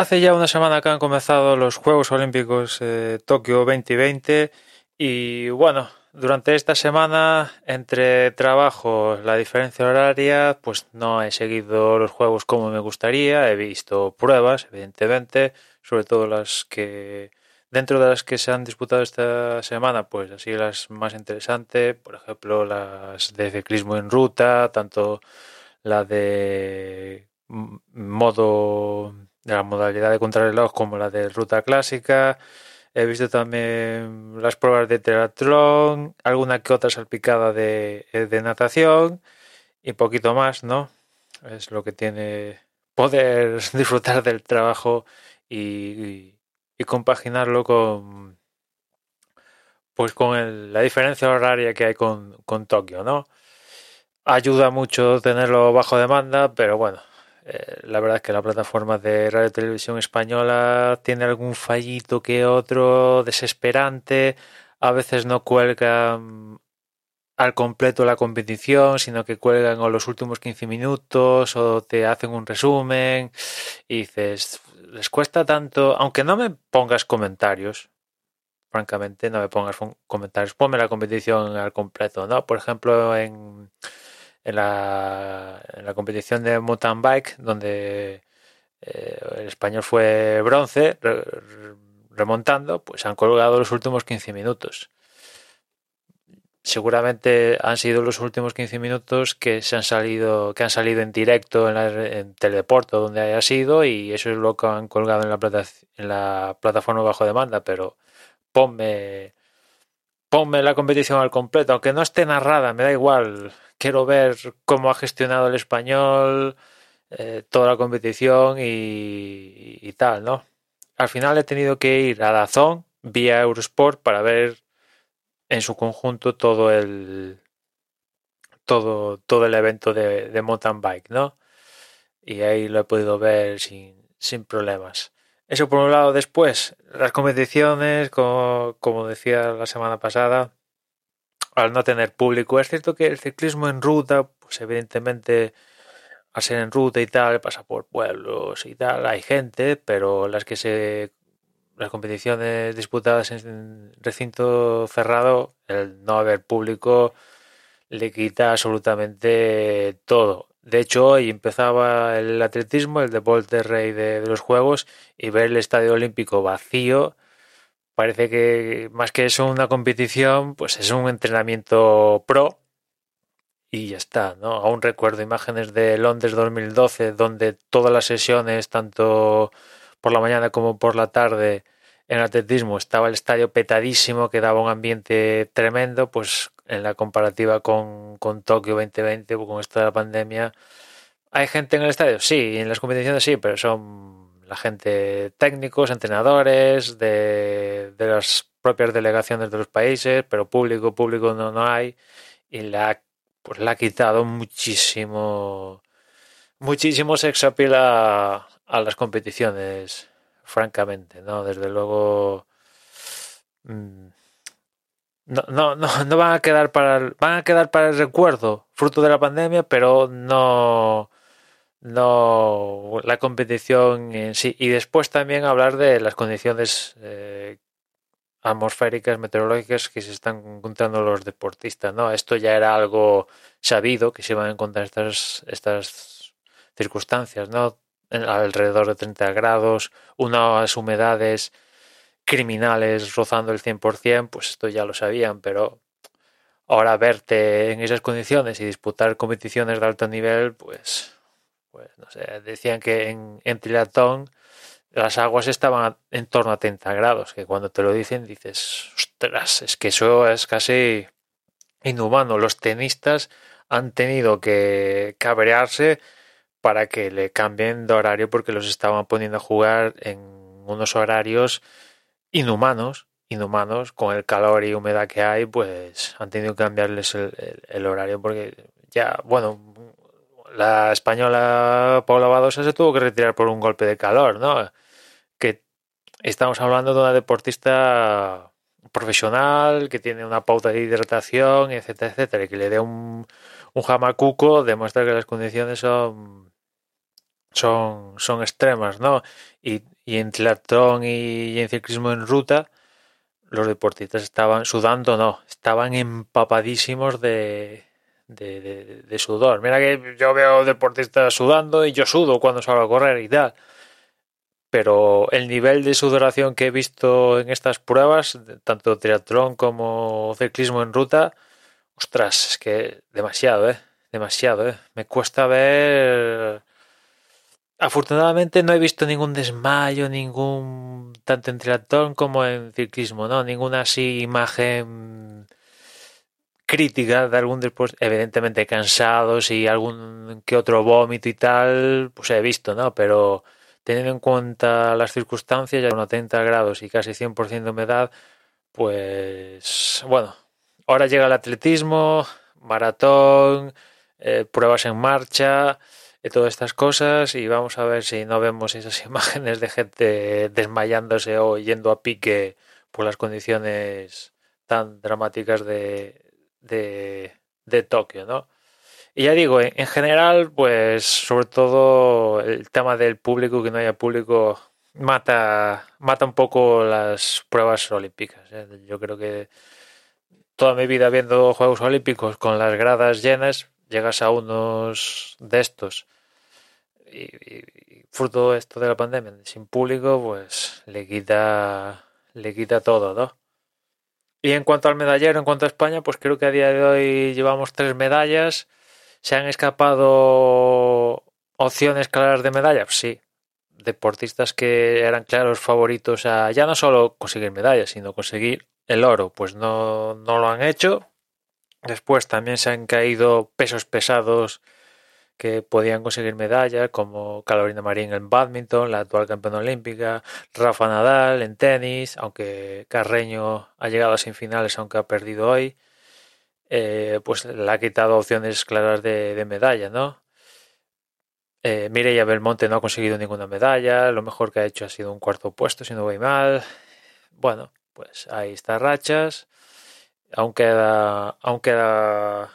Hace ya una semana que han comenzado los Juegos Olímpicos eh, Tokio 2020 y bueno, durante esta semana entre trabajo, la diferencia horaria, pues no he seguido los juegos como me gustaría, he visto pruebas, evidentemente, sobre todo las que dentro de las que se han disputado esta semana, pues así las más interesantes, por ejemplo, las de ciclismo en ruta, tanto la de modo de la modalidad de contrarreloj como la de ruta clásica. He visto también las pruebas de triatlón, alguna que otra salpicada de, de natación y poquito más, ¿no? Es lo que tiene poder disfrutar del trabajo y, y, compaginarlo con pues con la diferencia horaria que hay con, con Tokio, ¿no? Ayuda mucho tenerlo bajo demanda, pero bueno, la verdad es que la plataforma de radio televisión española tiene algún fallito que otro desesperante. A veces no cuelga al completo la competición, sino que cuelgan o los últimos 15 minutos o te hacen un resumen y dices, les cuesta tanto, aunque no me pongas comentarios, francamente, no me pongas comentarios, ponme la competición al completo, ¿no? Por ejemplo, en en la, en la competición de mountain bike, donde eh, el español fue bronce, remontando, pues han colgado los últimos 15 minutos. Seguramente han sido los últimos 15 minutos que se han salido, que han salido en directo en, la, en donde haya sido, y eso es lo que han colgado en la, plata, en la plataforma bajo demanda, pero ponme, ponme la competición al completo, aunque no esté narrada, me da igual quiero ver cómo ha gestionado el español eh, toda la competición y, tal, ¿no? Al final he tenido que ir a Dazón vía Eurosport para ver en su conjunto todo el todo, todo el evento de, mountain bike, ¿no? Y ahí lo he podido ver sin, sin problemas. Eso por un lado. Después, las competiciones, como, decía la semana pasada, al no tener público. Es cierto que el ciclismo en ruta, pues evidentemente al ser en ruta y tal, pasa por pueblos y tal, hay gente, pero las que se las competiciones disputadas en recinto cerrado, el no haber público le quita absolutamente todo. De hecho, hoy empezaba el atletismo, el deporte rey de, de los Juegos, y ver el Estadio Olímpico vacío parece que más que eso una competición, pues es un entrenamiento pro y ya está, ¿no? Aún recuerdo imágenes de Londres 2012 donde todas las sesiones, tanto por la mañana como por la tarde en atletismo, estaba el estadio petadísimo, que daba un ambiente tremendo, pues en la comparativa con, con Tokio 2020, con esta pandemia, ¿hay gente en el estadio? Sí, en las competiciones sí, pero son la gente técnicos, entrenadores, de, las propias delegaciones de los países, pero público, público no, no hay, y le ha, pues, le ha quitado muchísimo, muchísimo sex appeal a, las competiciones, francamente, ¿no? Desde luego... Mm, no, no, no, no van a quedar para van a quedar para el recuerdo fruto de la pandemia pero no no la competición en sí. Y después también hablar de las condiciones eh, atmosféricas, meteorológicas que se están encontrando los deportistas. ¿no? Esto ya era algo sabido, que se iban a encontrar estas, estas circunstancias, ¿no? alrededor de 30 grados, unas humedades criminales rozando el 100%, pues esto ya lo sabían, pero ahora verte en esas condiciones y disputar competiciones de alto nivel, pues pues no sé, decían que en, en las aguas estaban en torno a 30 grados, que cuando te lo dicen dices, ostras, es que eso es casi inhumano. Los tenistas han tenido que cabrearse para que le cambien de horario porque los estaban poniendo a jugar en unos horarios inhumanos, inhumanos, con el calor y humedad que hay, pues han tenido que cambiarles el horario porque ya, bueno, la española Paula Badosa se tuvo que retirar por un golpe de calor, ¿no? Que estamos hablando de una deportista profesional que tiene una pauta de hidratación, etcétera, etcétera, y que le dé un, un jamacuco demuestra que las condiciones son son, son extremas, ¿no? Y, y en triatlón y en ciclismo en ruta, los deportistas estaban sudando, no, estaban empapadísimos de, de, sudor. Mira que yo veo deportistas sudando y yo sudo cuando salgo a correr y tal. Pero el nivel de sudoración que he visto en estas pruebas, tanto triatlón como ciclismo en ruta, ostras, es que demasiado, ¿eh? Demasiado, ¿eh? Me cuesta ver... Afortunadamente no he visto ningún desmayo, ningún... tanto en triatlón como en ciclismo, ¿no? Ninguna así imagen crítica de algún después, evidentemente cansados y algún que otro vómito y tal, pues he visto, ¿no? Pero teniendo en cuenta las circunstancias, ya con 80 grados y casi 100% de humedad, pues bueno, ahora llega el atletismo, maratón, eh, pruebas en marcha, eh, todas estas cosas y vamos a ver si no vemos esas imágenes de gente desmayándose o yendo a pique por las condiciones tan dramáticas de, de, de Tokio, ¿no? Y ya digo, en, general, pues sobre todo el tema del público, que no haya público, mata, mata un poco las pruebas olímpicas. ¿eh? Yo creo que toda mi vida viendo Juegos Olímpicos con las gradas llenas, llegas a unos de estos y, y, fruto esto de la pandemia, sin público, pues le quita, le quita todo, ¿no? Y en cuanto al medallero, en cuanto a España, pues creo que a día de hoy llevamos tres medallas. ¿Se han escapado opciones claras de medallas? Sí. Deportistas que eran claros favoritos a ya no solo conseguir medallas, sino conseguir el oro, pues no, no lo han hecho. Después también se han caído pesos pesados que podían conseguir medallas, como Carolina Marín en badminton, la actual campeona olímpica, Rafa Nadal en tenis, aunque Carreño ha llegado a semifinales, aunque ha perdido hoy, eh, pues le ha quitado opciones claras de, medalla, ¿no? Eh, Mireia Belmonte no ha conseguido ninguna medalla, lo mejor que ha hecho ha sido un cuarto puesto, si no voy mal. Bueno, pues ahí está rachas. Aún queda, queda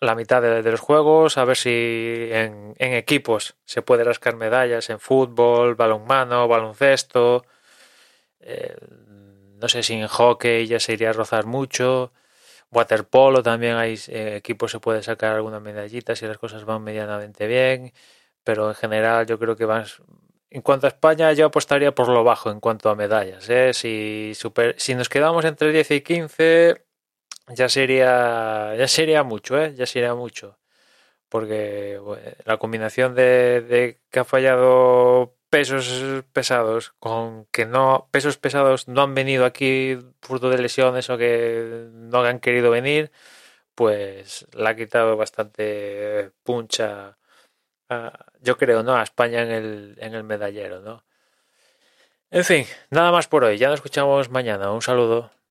la mitad de, los juegos, a ver si en, en, equipos se puede rascar medallas en fútbol, balonmano, baloncesto. Eh, no sé si en hockey ya se iría a rozar mucho. Waterpolo también hay eh, equipos se puede sacar alguna medallita si las cosas van medianamente bien. Pero en general yo creo que van. En cuanto a España, yo apostaría por lo bajo en cuanto a medallas. ¿eh? Si, super, si nos quedamos entre 10 y 15, ya sería, ya sería mucho, ¿eh? Ya sería mucho. Porque la combinación de, de, que ha fallado pesos pesados con que no, pesos pesados no han venido aquí fruto de lesiones o que no han querido venir, pues la ha quitado bastante puncha, a, yo creo, ¿no? A España en el, en el medallero, ¿no? En fin, nada más por hoy. Ya nos escuchamos mañana. Un saludo.